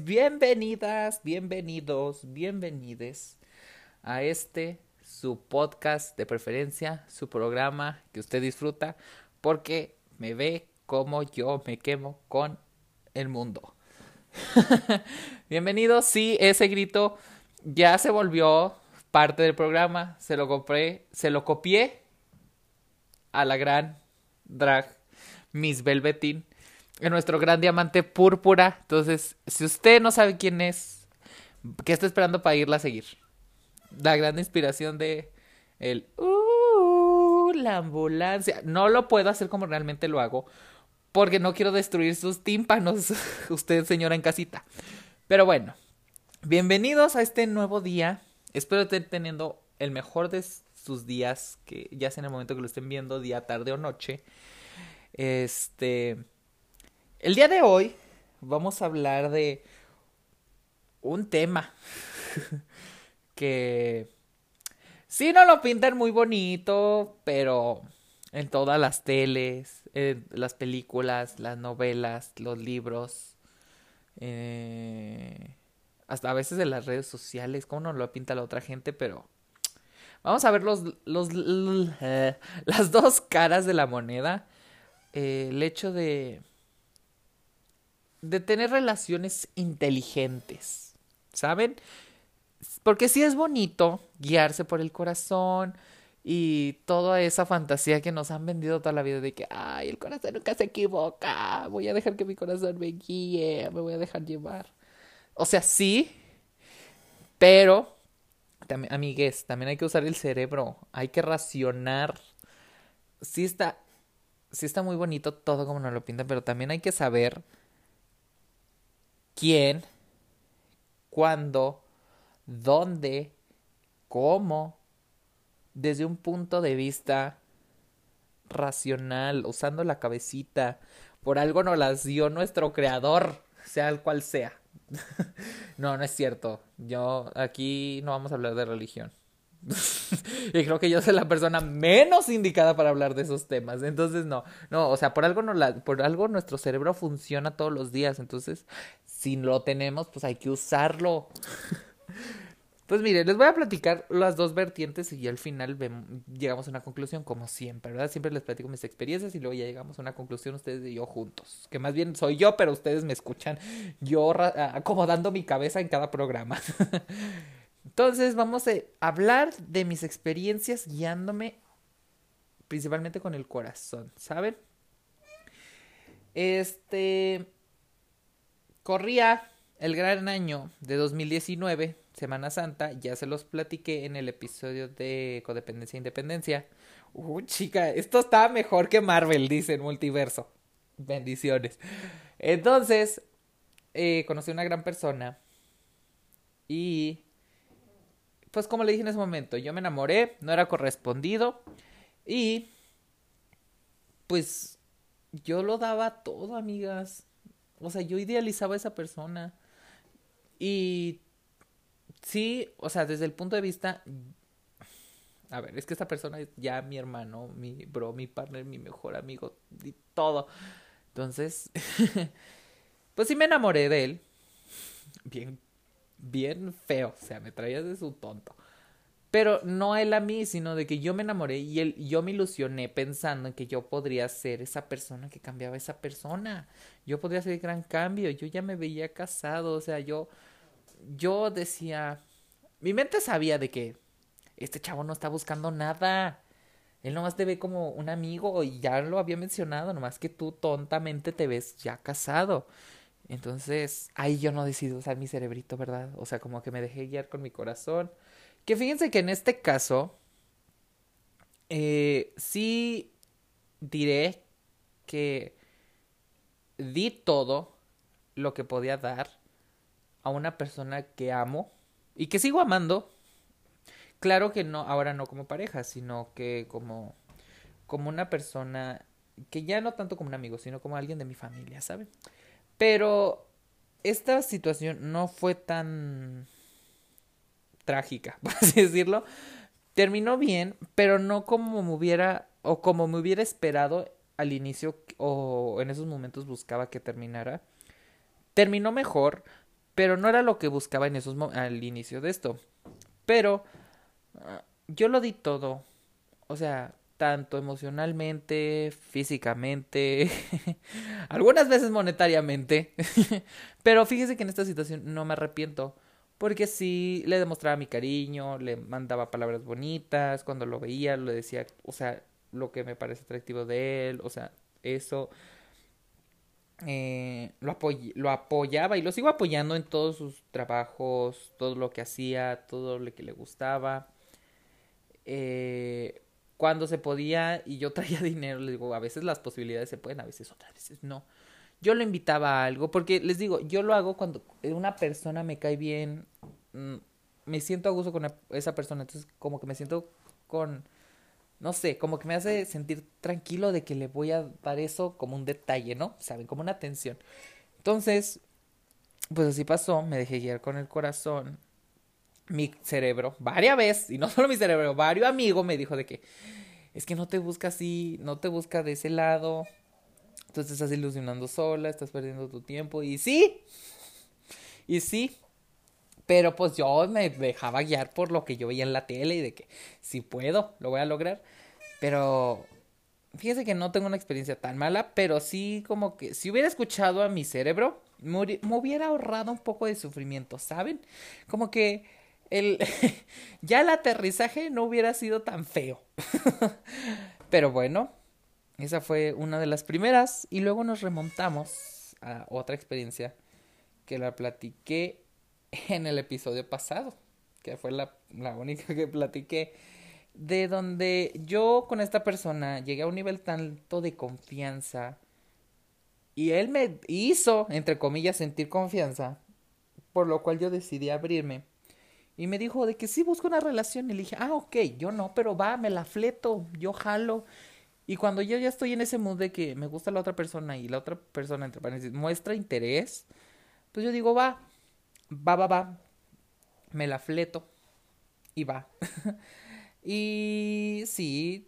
bienvenidas, bienvenidos, bienvenides a este su podcast de preferencia, su programa que usted disfruta, porque me ve como yo me quemo con el mundo. Bienvenidos, sí, ese grito ya se volvió parte del programa, se lo compré, se lo copié a la gran drag Miss Velvetín en nuestro gran diamante púrpura. Entonces, si usted no sabe quién es, ¿qué está esperando para irla a seguir? La gran inspiración de el uh, la ambulancia. No lo puedo hacer como realmente lo hago, porque no quiero destruir sus tímpanos, usted señora en casita. Pero bueno, bienvenidos a este nuevo día. Espero estar teniendo el mejor de sus días, que ya sea en el momento que lo estén viendo, día, tarde o noche. Este, el día de hoy vamos a hablar de un tema que sí no lo pintan muy bonito, pero en todas las teles, las películas, las novelas, los libros, eh, hasta a veces en las redes sociales, cómo no lo pinta la otra gente, pero vamos a ver los, los, eh, las dos caras de la moneda. Eh, el hecho de de tener relaciones inteligentes, ¿saben? Porque sí es bonito guiarse por el corazón y toda esa fantasía que nos han vendido toda la vida de que, ay, el corazón nunca se equivoca, voy a dejar que mi corazón me guíe, me voy a dejar llevar. O sea, sí, pero, amigues, también hay que usar el cerebro, hay que racionar. Sí está, sí está muy bonito todo como nos lo pintan, pero también hay que saber quién, cuándo, dónde, cómo, desde un punto de vista racional, usando la cabecita. Por algo nos las dio nuestro creador, sea el cual sea. no, no es cierto. Yo aquí no vamos a hablar de religión. y creo que yo soy la persona menos indicada para hablar de esos temas. Entonces, no, no, o sea, por algo, no la, por algo nuestro cerebro funciona todos los días. Entonces, si lo tenemos, pues hay que usarlo. Pues mire, les voy a platicar las dos vertientes y al final llegamos a una conclusión, como siempre, ¿verdad? Siempre les platico mis experiencias y luego ya llegamos a una conclusión ustedes y yo juntos. Que más bien soy yo, pero ustedes me escuchan yo acomodando mi cabeza en cada programa. Entonces vamos a hablar de mis experiencias guiándome principalmente con el corazón, ¿saben? Este corría el gran año de 2019, Semana Santa, ya se los platiqué en el episodio de Codependencia e Independencia. Uh, chica, esto está mejor que Marvel, dice el multiverso. Bendiciones. Entonces, eh, conocí a una gran persona y pues como le dije en ese momento, yo me enamoré, no era correspondido y pues yo lo daba todo, amigas. O sea, yo idealizaba a esa persona. Y sí, o sea, desde el punto de vista... A ver, es que esta persona es ya mi hermano, mi bro, mi partner, mi mejor amigo y todo. Entonces, pues sí me enamoré de él. Bien bien feo, o sea, me traía de su tonto. Pero no él a mí, sino de que yo me enamoré y él, yo me ilusioné pensando en que yo podría ser esa persona que cambiaba a esa persona. Yo podría hacer el gran cambio. Yo ya me veía casado. O sea, yo, yo decía, mi mente sabía de que este chavo no está buscando nada. Él nomás te ve como un amigo y ya lo había mencionado, nomás que tú tontamente te ves ya casado. Entonces, ahí yo no decido usar mi cerebrito, ¿verdad? O sea, como que me dejé guiar con mi corazón. Que fíjense que en este caso, eh, sí diré que di todo lo que podía dar a una persona que amo y que sigo amando. Claro que no, ahora no como pareja, sino que como, como una persona que ya no tanto como un amigo, sino como alguien de mi familia, ¿saben? Pero esta situación no fue tan trágica, por así decirlo. Terminó bien, pero no como me hubiera o como me hubiera esperado al inicio o en esos momentos buscaba que terminara. terminó mejor, pero no era lo que buscaba en esos al inicio de esto. Pero ah, yo lo di todo. O sea, tanto emocionalmente, físicamente, algunas veces monetariamente. Pero fíjese que en esta situación no me arrepiento. Porque sí le demostraba mi cariño, le mandaba palabras bonitas, cuando lo veía le decía, o sea, lo que me parece atractivo de él, o sea, eso. Eh, lo, lo apoyaba y lo sigo apoyando en todos sus trabajos, todo lo que hacía, todo lo que le gustaba. Eh, cuando se podía y yo traía dinero, les digo, a veces las posibilidades se pueden, a veces otras veces no. Yo lo invitaba a algo, porque les digo, yo lo hago cuando una persona me cae bien, mm, me siento a gusto con esa persona, entonces como que me siento con, no sé, como que me hace sentir tranquilo de que le voy a dar eso como un detalle, ¿no? Saben, como una atención. Entonces, pues así pasó, me dejé guiar con el corazón mi cerebro, varias veces, y no solo mi cerebro, varios amigos me dijo de que es que no te busca así, no te busca de ese lado, entonces estás ilusionando sola, estás perdiendo tu tiempo, y sí, y sí, pero pues yo me dejaba guiar por lo que yo veía en la tele y de que si puedo, lo voy a lograr, pero fíjese que no tengo una experiencia tan mala, pero sí como que si hubiera escuchado a mi cerebro, me hubiera ahorrado un poco de sufrimiento, ¿saben? Como que el, ya el aterrizaje no hubiera sido tan feo. Pero bueno, esa fue una de las primeras y luego nos remontamos a otra experiencia que la platiqué en el episodio pasado, que fue la, la única que platiqué, de donde yo con esta persona llegué a un nivel tanto de confianza y él me hizo, entre comillas, sentir confianza, por lo cual yo decidí abrirme y me dijo de que sí busco una relación. Y le dije, ah, ok, yo no, pero va, me la fleto, yo jalo. Y cuando yo ya estoy en ese mood de que me gusta la otra persona y la otra persona, entre paréntesis, muestra interés, pues yo digo, va, va, va, va, me la fleto y va. y sí,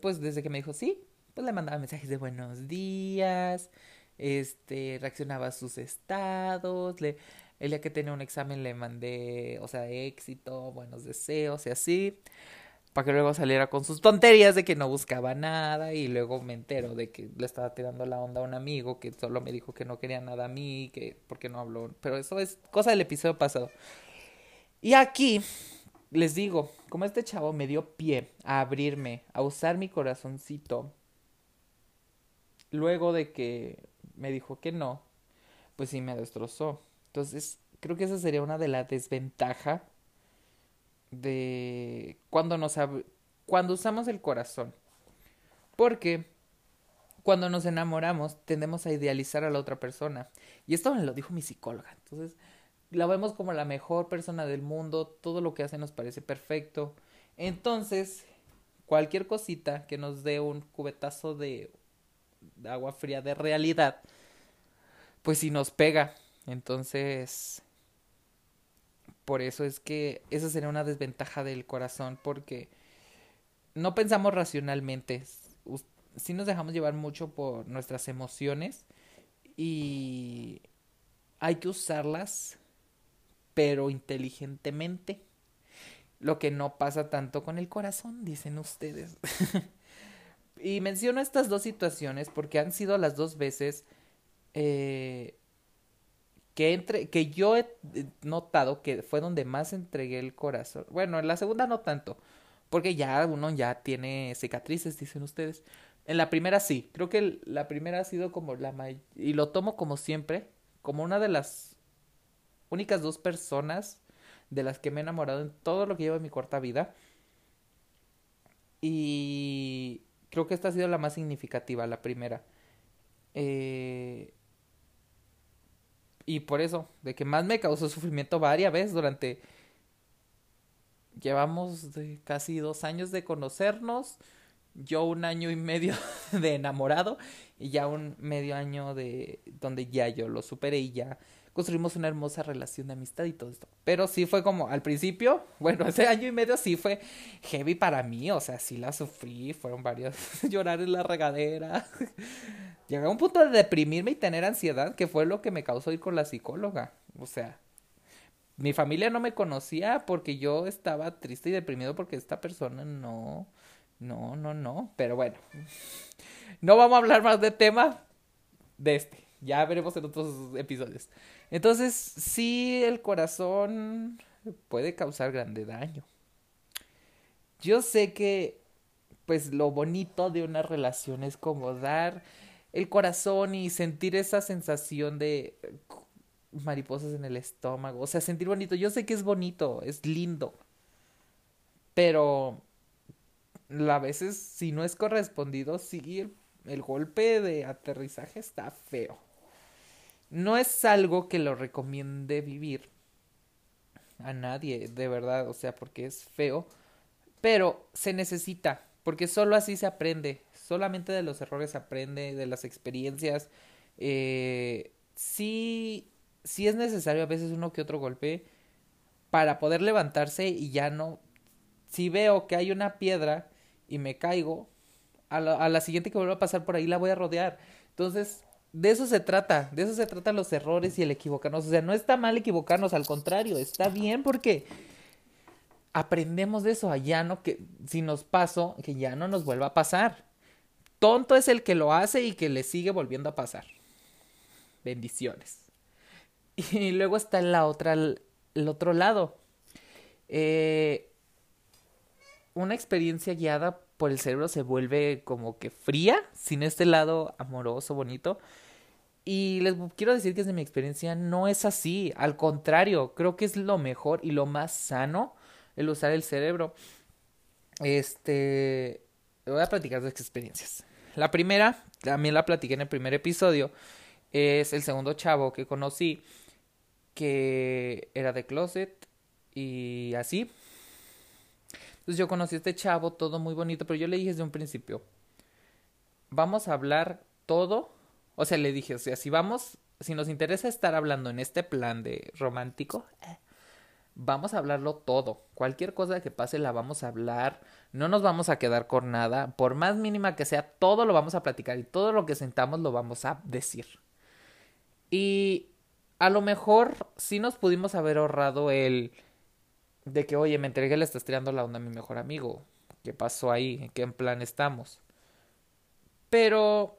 pues desde que me dijo sí, pues le mandaba mensajes de buenos días, este, reaccionaba a sus estados, le el día que tenía un examen le mandé, o sea, éxito, buenos deseos y así. Para que luego saliera con sus tonterías de que no buscaba nada y luego me entero de que le estaba tirando la onda a un amigo que solo me dijo que no quería nada a mí, que porque no habló. Pero eso es cosa del episodio pasado. Y aquí les digo, como este chavo me dio pie a abrirme, a usar mi corazoncito, luego de que me dijo que no, pues sí me destrozó. Entonces, creo que esa sería una de las desventajas de cuando nos cuando usamos el corazón. Porque cuando nos enamoramos tendemos a idealizar a la otra persona. Y esto me lo dijo mi psicóloga. Entonces, la vemos como la mejor persona del mundo, todo lo que hace nos parece perfecto. Entonces, cualquier cosita que nos dé un cubetazo de agua fría de realidad, pues si nos pega entonces, por eso es que esa sería una desventaja del corazón, porque no pensamos racionalmente, sí nos dejamos llevar mucho por nuestras emociones y hay que usarlas, pero inteligentemente. Lo que no pasa tanto con el corazón, dicen ustedes. y menciono estas dos situaciones porque han sido las dos veces eh, que entre que yo he notado que fue donde más entregué el corazón. Bueno, en la segunda no tanto, porque ya uno ya tiene cicatrices, dicen ustedes. En la primera sí, creo que la primera ha sido como la y lo tomo como siempre, como una de las únicas dos personas de las que me he enamorado en todo lo que llevo en mi corta vida. Y creo que esta ha sido la más significativa, la primera. Eh, y por eso, de que más me causó sufrimiento varias veces durante... Llevamos de casi dos años de conocernos, yo un año y medio de enamorado y ya un medio año de donde ya yo lo superé y ya construimos una hermosa relación de amistad y todo esto. Pero sí fue como al principio, bueno, ese año y medio sí fue heavy para mí, o sea, sí la sufrí, fueron varios llorar en la regadera. Llegué a un punto de deprimirme y tener ansiedad, que fue lo que me causó ir con la psicóloga. O sea, mi familia no me conocía porque yo estaba triste y deprimido porque esta persona no, no, no, no. Pero bueno, no vamos a hablar más de tema de este. Ya veremos en otros episodios. Entonces, sí, el corazón puede causar grande daño. Yo sé que, pues, lo bonito de una relación es como dar el corazón y sentir esa sensación de mariposas en el estómago. O sea, sentir bonito. Yo sé que es bonito, es lindo. Pero a veces, si no es correspondido, sí, el, el golpe de aterrizaje está feo. No es algo que lo recomiende vivir a nadie, de verdad, o sea, porque es feo, pero se necesita, porque solo así se aprende, solamente de los errores se aprende, de las experiencias. Eh, sí, sí es necesario a veces uno que otro golpe para poder levantarse y ya no. Si veo que hay una piedra y me caigo, a la, a la siguiente que vuelva a pasar por ahí la voy a rodear. Entonces, de eso se trata, de eso se trata los errores y el equivocarnos. O sea, no está mal equivocarnos, al contrario, está bien porque aprendemos de eso allá, ¿no? Que si nos pasó, que ya no nos vuelva a pasar. Tonto es el que lo hace y que le sigue volviendo a pasar. Bendiciones. Y luego está la otra, el otro lado. Eh, una experiencia guiada por el cerebro se vuelve como que fría, sin este lado amoroso, bonito. Y les quiero decir que desde mi experiencia no es así. Al contrario, creo que es lo mejor y lo más sano el usar el cerebro. Este. Voy a platicar dos experiencias. La primera, también la platiqué en el primer episodio, es el segundo chavo que conocí, que era de closet y así. Entonces yo conocí a este chavo, todo muy bonito, pero yo le dije desde un principio, vamos a hablar todo o sea, le dije, o sea, si vamos, si nos interesa estar hablando en este plan de romántico, eh, vamos a hablarlo todo. Cualquier cosa que pase la vamos a hablar. No nos vamos a quedar con nada. Por más mínima que sea, todo lo vamos a platicar y todo lo que sentamos lo vamos a decir. Y a lo mejor sí nos pudimos haber ahorrado el de que, oye, me entregué, le estás tirando la onda a mi mejor amigo. ¿Qué pasó ahí? ¿En qué plan estamos? Pero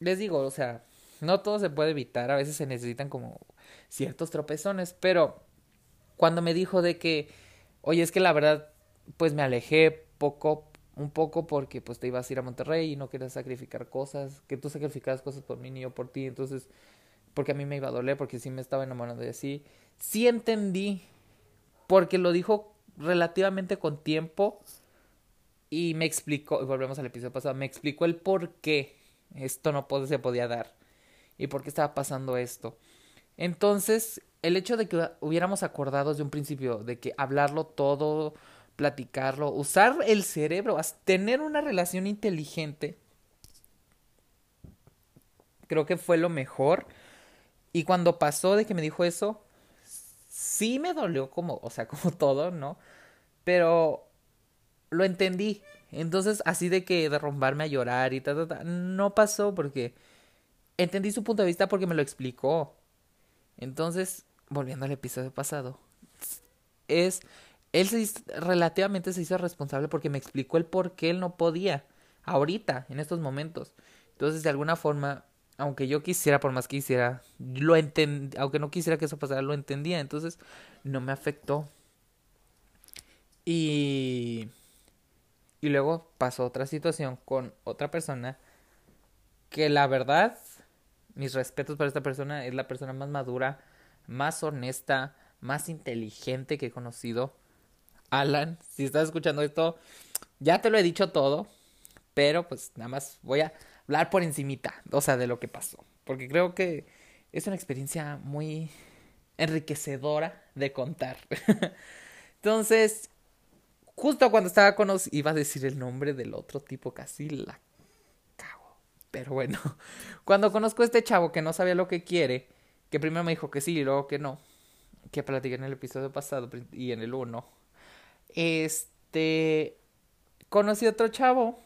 les digo, o sea, no todo se puede evitar, a veces se necesitan como ciertos tropezones, pero cuando me dijo de que, oye, es que la verdad, pues me alejé poco, un poco porque pues te ibas a ir a Monterrey y no querías sacrificar cosas, que tú sacrificabas cosas por mí ni yo por ti, entonces, porque a mí me iba a doler, porque sí me estaba enamorando de así, sí entendí, porque lo dijo relativamente con tiempo y me explicó, y volvemos al episodio pasado, me explicó el por qué esto no se podía dar. ¿Y por qué estaba pasando esto? Entonces, el hecho de que hubiéramos acordado desde un principio de que hablarlo todo, platicarlo, usar el cerebro, tener una relación inteligente, creo que fue lo mejor. Y cuando pasó de que me dijo eso, sí me dolió como, o sea, como todo, ¿no? Pero lo entendí. Entonces, así de que derrumbarme a llorar y tal, no pasó porque entendí su punto de vista porque me lo explicó. Entonces, volviendo al episodio pasado, es él se relativamente se hizo responsable porque me explicó el por qué él no podía ahorita, en estos momentos. Entonces, de alguna forma, aunque yo quisiera, por más que quisiera, lo entendí, aunque no quisiera que eso pasara, lo entendía. Entonces, no me afectó. Y y luego pasó otra situación con otra persona que la verdad, mis respetos para esta persona, es la persona más madura, más honesta, más inteligente que he conocido. Alan, si estás escuchando esto, ya te lo he dicho todo, pero pues nada más voy a hablar por encimita, o sea, de lo que pasó, porque creo que es una experiencia muy enriquecedora de contar. Entonces, Justo cuando estaba conociendo, iba a decir el nombre del otro tipo, casi la cago. Pero bueno, cuando conozco a este chavo que no sabía lo que quiere, Que primero me dijo que sí y luego que no. Que platiqué en el episodio pasado y en el 1. Este. Conocí a otro chavo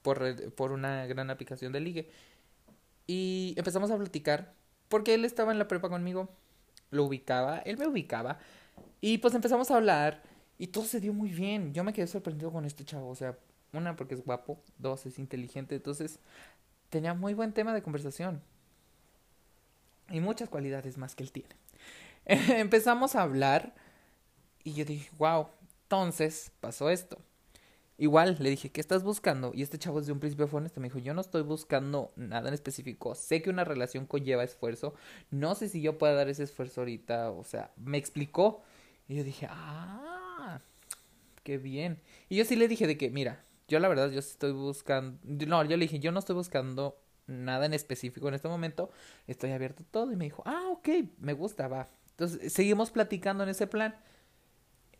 por, por una gran aplicación de ligue. Y empezamos a platicar. Porque él estaba en la prepa conmigo. Lo ubicaba. Él me ubicaba. Y pues empezamos a hablar. Y todo se dio muy bien. Yo me quedé sorprendido con este chavo. O sea, una, porque es guapo. Dos, es inteligente. Entonces, tenía muy buen tema de conversación. Y muchas cualidades más que él tiene. Empezamos a hablar. Y yo dije, wow. Entonces, pasó esto. Igual le dije, ¿qué estás buscando? Y este chavo desde un principio fue honesto. Me dijo, yo no estoy buscando nada en específico. Sé que una relación conlleva esfuerzo. No sé si yo pueda dar ese esfuerzo ahorita. O sea, me explicó. Y yo dije, ah, qué bien. Y yo sí le dije de que, mira, yo la verdad, yo estoy buscando, no, yo le dije, yo no estoy buscando nada en específico en este momento, estoy abierto a todo. Y me dijo, ah, ok, me gusta, va. Entonces, seguimos platicando en ese plan.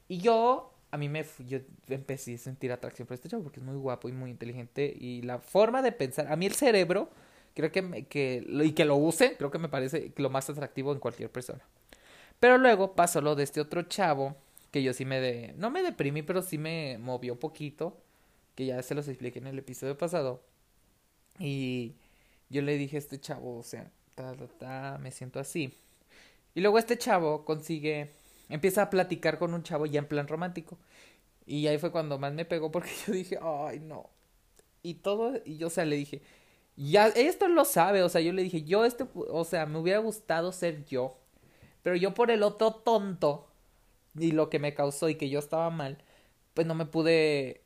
Y yo, a mí me, yo empecé a sentir atracción por este chavo porque es muy guapo y muy inteligente. Y la forma de pensar, a mí el cerebro, creo que, que y que lo use, creo que me parece lo más atractivo en cualquier persona. Pero luego pasó lo de este otro chavo, que yo sí me de, no me deprimí, pero sí me movió poquito que ya se los expliqué en el episodio pasado. Y yo le dije a este chavo, o sea, ta, ta, ta, me siento así. Y luego este chavo consigue, empieza a platicar con un chavo ya en plan romántico. Y ahí fue cuando más me pegó porque yo dije, ay, no. Y todo, y yo, o sea, le dije, ya, esto lo sabe, o sea, yo le dije, yo este, o sea, me hubiera gustado ser yo. Pero yo por el otro tonto y lo que me causó y que yo estaba mal, pues no me pude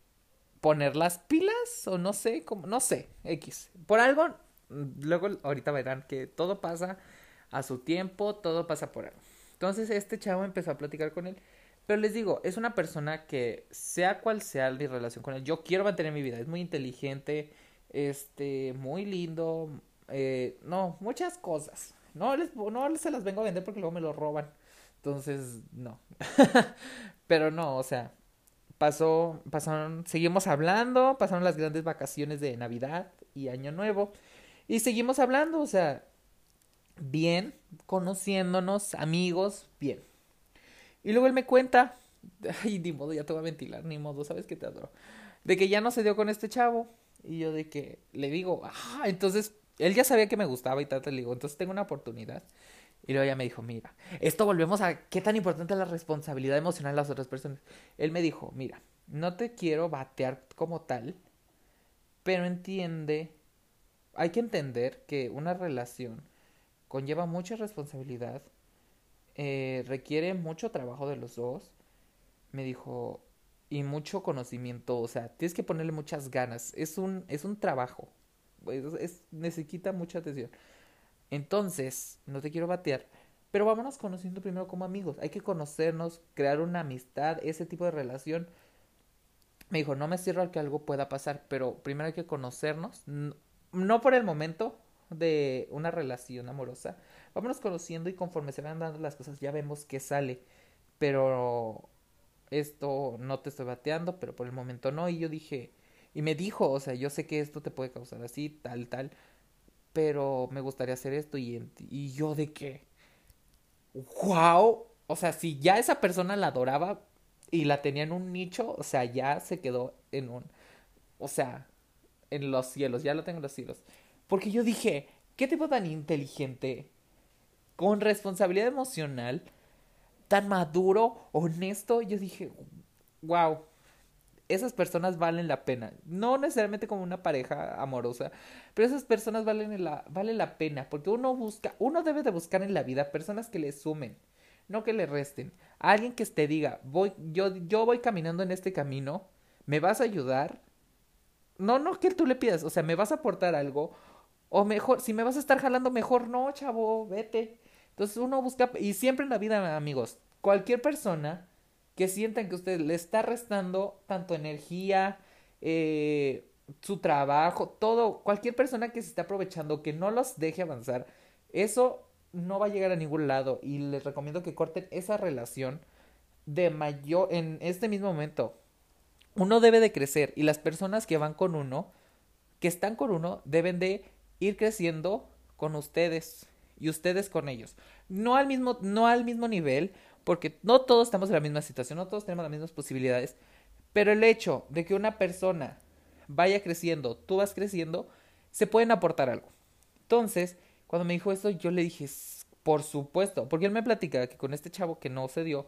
poner las pilas o no sé, como, no sé, X. Por algo, luego ahorita verán que todo pasa a su tiempo, todo pasa por algo. Entonces este chavo empezó a platicar con él. Pero les digo, es una persona que sea cual sea mi relación con él, yo quiero mantener mi vida. Es muy inteligente, este, muy lindo, eh, no, muchas cosas. No les, no se las vengo a vender porque luego me lo roban. Entonces, no. Pero no, o sea, pasó, pasaron, seguimos hablando, pasaron las grandes vacaciones de Navidad y Año Nuevo y seguimos hablando, o sea, bien, conociéndonos, amigos, bien. Y luego él me cuenta, ay, ni modo, ya te voy a ventilar, ni modo, sabes que te adoro, de que ya no se dio con este chavo y yo de que le digo, ah, entonces él ya sabía que me gustaba y tal, le digo, entonces tengo una oportunidad. Y luego ella me dijo, mira, esto volvemos a qué tan importante es la responsabilidad emocional de las otras personas. Él me dijo, mira, no te quiero batear como tal, pero entiende, hay que entender que una relación conlleva mucha responsabilidad, eh, requiere mucho trabajo de los dos. Me dijo, y mucho conocimiento, o sea, tienes que ponerle muchas ganas. Es un, es un trabajo, es, necesita mucha atención. Entonces, no te quiero batear, pero vámonos conociendo primero como amigos. Hay que conocernos, crear una amistad, ese tipo de relación. Me dijo, no me cierro que algo pueda pasar, pero primero hay que conocernos. No, por el momento de una relación amorosa. Vámonos conociendo y conforme se van dando las cosas ya vemos qué sale. Pero esto no te estoy bateando, pero por el momento no. Y yo dije, y me dijo, o sea, yo sé que esto te puede causar así, tal, tal pero me gustaría hacer esto y, y yo de qué. wow, o sea, si ya esa persona la adoraba y la tenía en un nicho, o sea, ya se quedó en un, o sea, en los cielos, ya lo tengo en los cielos. Porque yo dije, ¿qué tipo tan inteligente, con responsabilidad emocional, tan maduro, honesto? Yo dije, wow, esas personas valen la pena. No necesariamente como una pareja amorosa, pero esas personas valen la, la pena porque uno busca, uno debe de buscar en la vida personas que le sumen, no que le resten. Alguien que te diga, voy, yo, yo voy caminando en este camino, ¿me vas a ayudar? No, no que tú le pidas, o sea, ¿me vas a aportar algo? O mejor, si me vas a estar jalando, mejor no, chavo, vete. Entonces uno busca, y siempre en la vida, amigos, cualquier persona que sientan que usted le está restando tanto energía, eh, su trabajo, todo, cualquier persona que se esté aprovechando, que no los deje avanzar, eso no va a llegar a ningún lado y les recomiendo que corten esa relación de mayor en este mismo momento. Uno debe de crecer y las personas que van con uno, que están con uno, deben de ir creciendo con ustedes y ustedes con ellos. No al mismo, no al mismo nivel, porque no todos estamos en la misma situación, no todos tenemos las mismas posibilidades, pero el hecho de que una persona vaya creciendo, tú vas creciendo, se pueden aportar algo. Entonces, cuando me dijo esto, yo le dije, por supuesto, porque él me platica que con este chavo que no se dio,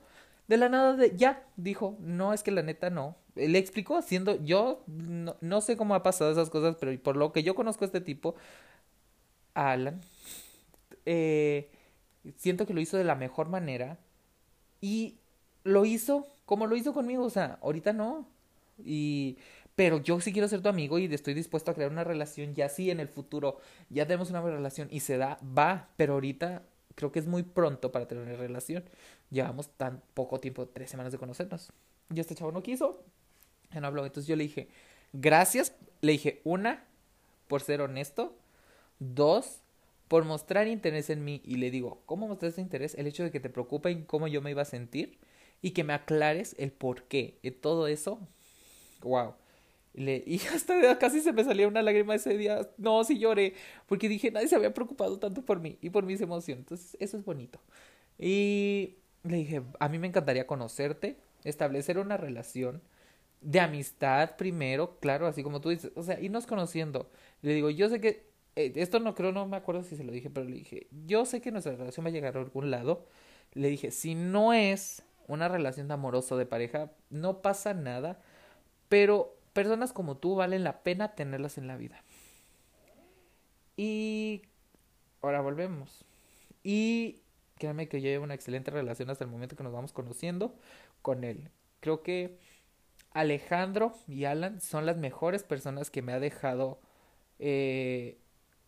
de la nada de ya dijo, no es que la neta no. Le explicó haciendo, yo no, no sé cómo ha pasado esas cosas, pero por lo que yo conozco a este tipo, Alan, eh, siento que lo hizo de la mejor manera y lo hizo como lo hizo conmigo, o sea, ahorita no. Y pero yo sí quiero ser tu amigo y estoy dispuesto a crear una relación, ya sí en el futuro, ya tenemos una relación y se da, va, pero ahorita creo que es muy pronto para tener una relación. Llevamos tan poco tiempo, tres semanas de conocernos. Y este chavo no quiso, ya no habló. Entonces yo le dije, gracias, le dije, una, por ser honesto, dos, por mostrar interés en mí. Y le digo, ¿cómo mostrar ese interés? El hecho de que te preocupen cómo yo me iba a sentir y que me aclares el por qué. Y todo eso, wow. Le, y hasta casi se me salía una lágrima ese día. No, sí lloré. Porque dije, nadie se había preocupado tanto por mí y por mis emociones. Entonces, eso es bonito. Y le dije, a mí me encantaría conocerte, establecer una relación de amistad primero, claro, así como tú dices. O sea, irnos conociendo. Le digo, yo sé que. Eh, esto no creo, no me acuerdo si se lo dije, pero le dije, yo sé que nuestra relación va a llegar a algún lado. Le dije, si no es una relación de amoroso de pareja, no pasa nada. Pero personas como tú valen la pena tenerlas en la vida. Y ahora volvemos. Y créanme que yo llevo una excelente relación hasta el momento que nos vamos conociendo con él. Creo que Alejandro y Alan son las mejores personas que me ha dejado, eh,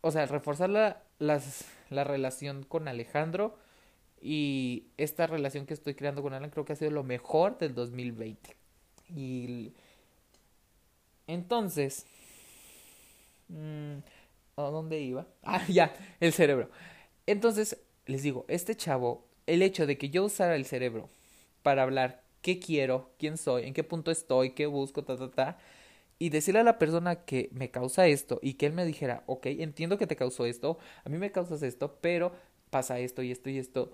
o sea, reforzar la, la relación con Alejandro y esta relación que estoy creando con Alan creo que ha sido lo mejor del 2020. Y entonces, mmm, ¿a dónde iba? Ah, ya, el cerebro. Entonces, les digo, este chavo, el hecho de que yo usara el cerebro para hablar qué quiero, quién soy, en qué punto estoy, qué busco, ta, ta, ta, y decirle a la persona que me causa esto y que él me dijera, ok, entiendo que te causó esto, a mí me causas esto, pero pasa esto y esto y esto,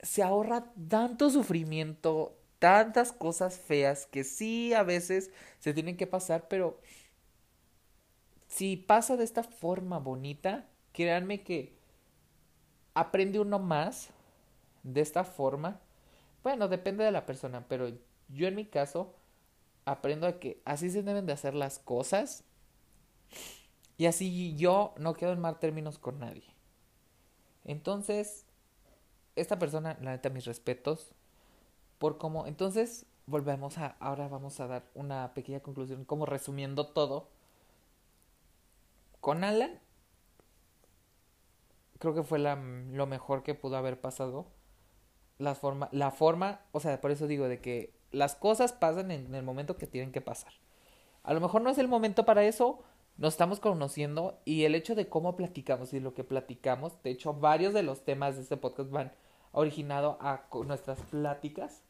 se ahorra tanto sufrimiento, tantas cosas feas que sí a veces se tienen que pasar, pero si pasa de esta forma bonita, créanme que aprende uno más de esta forma. Bueno, depende de la persona, pero yo en mi caso aprendo a que así se deben de hacer las cosas y así yo no quedo en mal términos con nadie. Entonces, esta persona, la neta, mis respetos, por cómo. Entonces, volvemos a. Ahora vamos a dar una pequeña conclusión, como resumiendo todo. Con Alan, creo que fue la, lo mejor que pudo haber pasado. La forma, la forma, o sea, por eso digo de que las cosas pasan en el momento que tienen que pasar. A lo mejor no es el momento para eso, nos estamos conociendo y el hecho de cómo platicamos y lo que platicamos, de hecho varios de los temas de este podcast van originado a nuestras pláticas.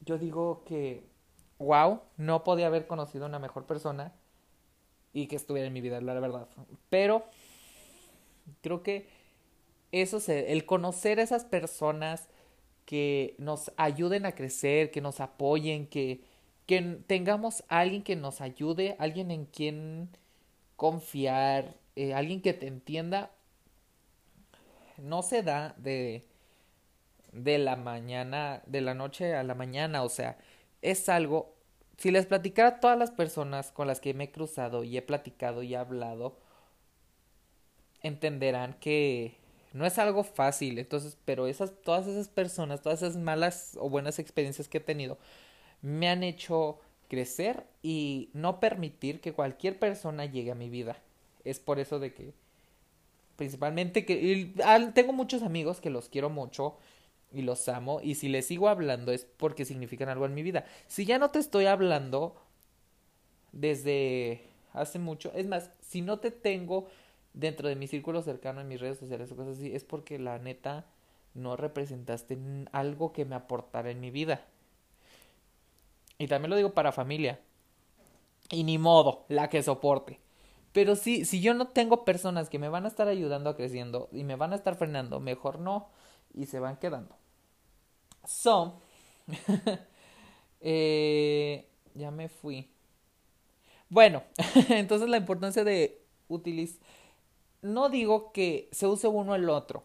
Yo digo que, wow, no podía haber conocido a una mejor persona y que estuviera en mi vida, la verdad. Pero creo que eso, se, el conocer a esas personas que nos ayuden a crecer, que nos apoyen, que, que tengamos alguien que nos ayude, alguien en quien confiar, eh, alguien que te entienda, no se da de de la mañana, de la noche a la mañana, o sea, es algo si les platicara a todas las personas con las que me he cruzado y he platicado y he hablado, entenderán que no es algo fácil, entonces, pero esas todas esas personas, todas esas malas o buenas experiencias que he tenido me han hecho crecer y no permitir que cualquier persona llegue a mi vida. Es por eso de que principalmente que tengo muchos amigos que los quiero mucho y los amo y si les sigo hablando es porque significan algo en mi vida. Si ya no te estoy hablando desde hace mucho, es más, si no te tengo dentro de mi círculo cercano en mis redes sociales o cosas así, es porque la neta no representaste algo que me aportara en mi vida. Y también lo digo para familia. Y ni modo, la que soporte. Pero sí, si yo no tengo personas que me van a estar ayudando a creciendo y me van a estar frenando, mejor no. Y se van quedando. So, eh, ya me fui. Bueno, entonces la importancia de utilizar... No digo que se use uno el otro.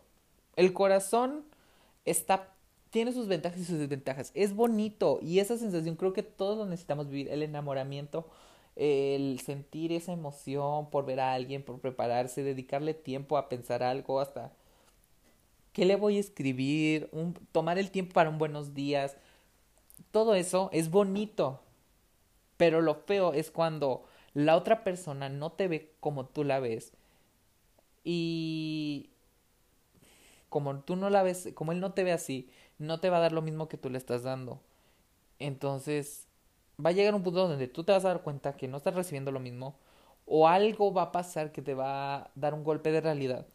El corazón está tiene sus ventajas y sus desventajas. Es bonito y esa sensación creo que todos lo necesitamos vivir. El enamoramiento, el sentir esa emoción por ver a alguien, por prepararse, dedicarle tiempo a pensar algo, hasta qué le voy a escribir, un, tomar el tiempo para un buenos días. Todo eso es bonito. Pero lo feo es cuando la otra persona no te ve como tú la ves. Y como tú no la ves, como él no te ve así, no te va a dar lo mismo que tú le estás dando. Entonces, va a llegar un punto donde tú te vas a dar cuenta que no estás recibiendo lo mismo o algo va a pasar que te va a dar un golpe de realidad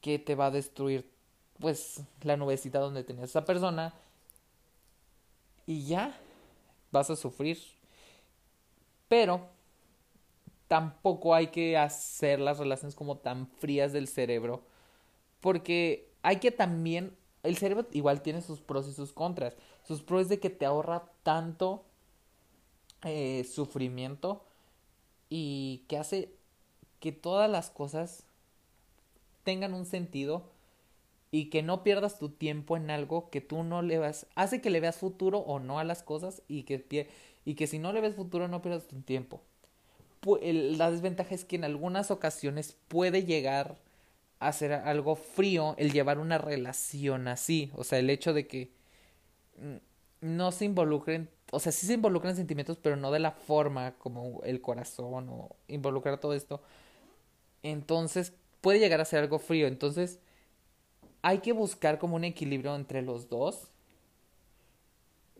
que te va a destruir pues la nubecita donde tenías esa persona y ya vas a sufrir. Pero tampoco hay que hacer las relaciones como tan frías del cerebro porque hay que también el cerebro igual tiene sus pros y sus contras. Sus pros es de que te ahorra tanto eh, sufrimiento y que hace que todas las cosas tengan un sentido y que no pierdas tu tiempo en algo que tú no le vas, hace que le veas futuro o no a las cosas y que, y que si no le ves futuro no pierdas tu tiempo. La desventaja es que en algunas ocasiones puede llegar hacer algo frío el llevar una relación así. O sea, el hecho de que no se involucren, o sea, sí se involucran sentimientos, pero no de la forma como el corazón o involucrar todo esto. Entonces, puede llegar a ser algo frío. Entonces, hay que buscar como un equilibrio entre los dos.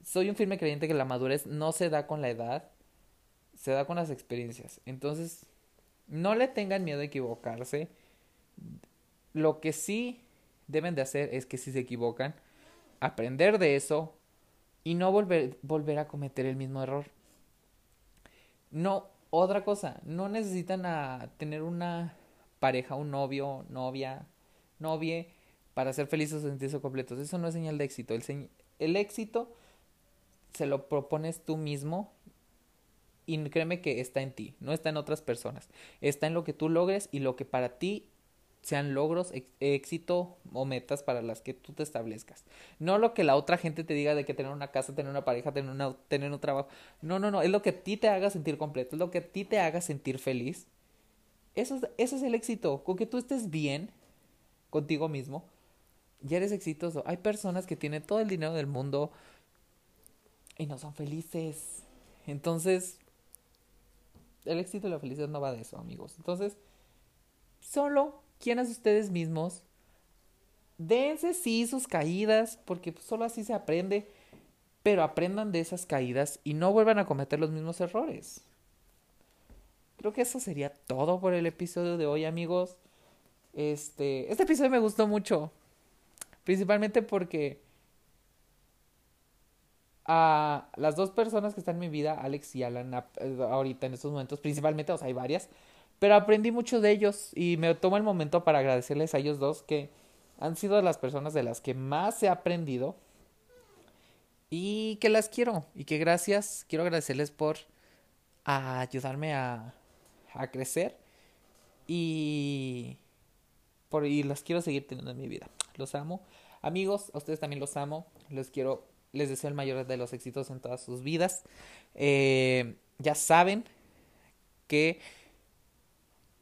Soy un firme creyente que la madurez no se da con la edad, se da con las experiencias. Entonces, no le tengan miedo a equivocarse lo que sí deben de hacer es que si se equivocan, aprender de eso y no volver, volver a cometer el mismo error. No, otra cosa, no necesitan a tener una pareja, un novio, novia, novie para ser felices o sentirse completos. Eso no es señal de éxito. El, el éxito se lo propones tú mismo y créeme que está en ti, no está en otras personas. Está en lo que tú logres y lo que para ti sean logros, éxito o metas para las que tú te establezcas. No lo que la otra gente te diga de que tener una casa, tener una pareja, tener, una, tener un trabajo. No, no, no, es lo que a ti te haga sentir completo, es lo que a ti te haga sentir feliz. Eso es, eso es el éxito, con que tú estés bien contigo mismo, ya eres exitoso. Hay personas que tienen todo el dinero del mundo y no son felices. Entonces, el éxito y la felicidad no va de eso, amigos. Entonces, solo quienes ustedes mismos. Dense sí sus caídas, porque pues, solo así se aprende, pero aprendan de esas caídas y no vuelvan a cometer los mismos errores. Creo que eso sería todo por el episodio de hoy, amigos. Este, este episodio me gustó mucho, principalmente porque a las dos personas que están en mi vida, Alex y Alan, ahorita en estos momentos, principalmente, o sea, hay varias, pero aprendí mucho de ellos y me tomo el momento para agradecerles a ellos dos que han sido las personas de las que más he aprendido y que las quiero y que gracias, quiero agradecerles por ayudarme a, a crecer y por y los quiero seguir teniendo en mi vida. Los amo. Amigos, a ustedes también los amo. Les quiero, les deseo el mayor de los éxitos en todas sus vidas. Eh, ya saben que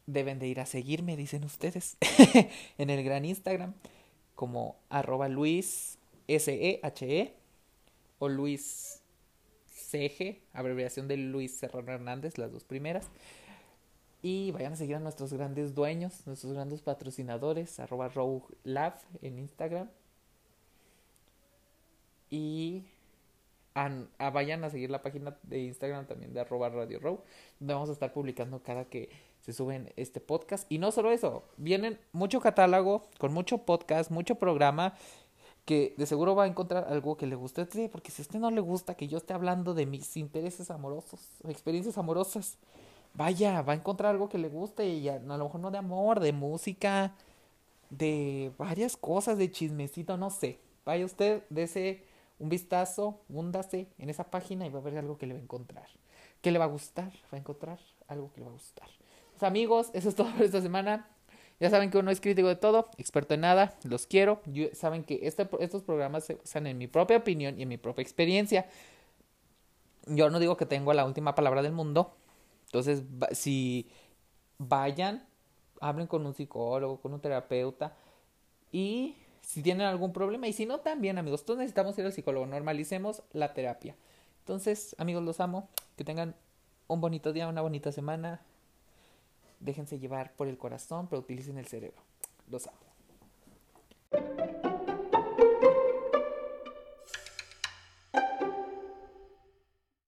deben de ir a seguirme, dicen ustedes, en el gran Instagram, como arroba Luis S-E-H-E -E, o Luis CG, abreviación de Luis Serrano Hernández, las dos primeras. Y vayan a seguir a nuestros grandes dueños, nuestros grandes patrocinadores, arroba Rogue Lab en Instagram. Y vayan a seguir la página de Instagram también de arroba Radio Row, donde vamos a estar publicando cada que se suben este podcast. Y no solo eso, vienen mucho catálogo, con mucho podcast, mucho programa, que de seguro va a encontrar algo que le guste a usted, porque si a usted no le gusta que yo esté hablando de mis intereses amorosos, experiencias amorosas, vaya, va a encontrar algo que le guste y a, lo mejor no de amor, de música, de varias cosas, de chismecito, no sé. Vaya usted, dese un vistazo, húndase en esa página y va a ver algo que le va a encontrar. Que le va a gustar, va a encontrar algo que le va a gustar. Pues amigos, eso es todo por esta semana. Ya saben que uno es crítico de todo, experto en nada, los quiero. saben que este, estos programas se basan en mi propia opinión y en mi propia experiencia. Yo no digo que tengo la última palabra del mundo. Entonces, si vayan, hablen con un psicólogo, con un terapeuta y si tienen algún problema. Y si no, también, amigos, todos necesitamos ir al psicólogo. Normalicemos la terapia. Entonces, amigos, los amo. Que tengan un bonito día, una bonita semana. Déjense llevar por el corazón, pero utilicen el cerebro. Los amo.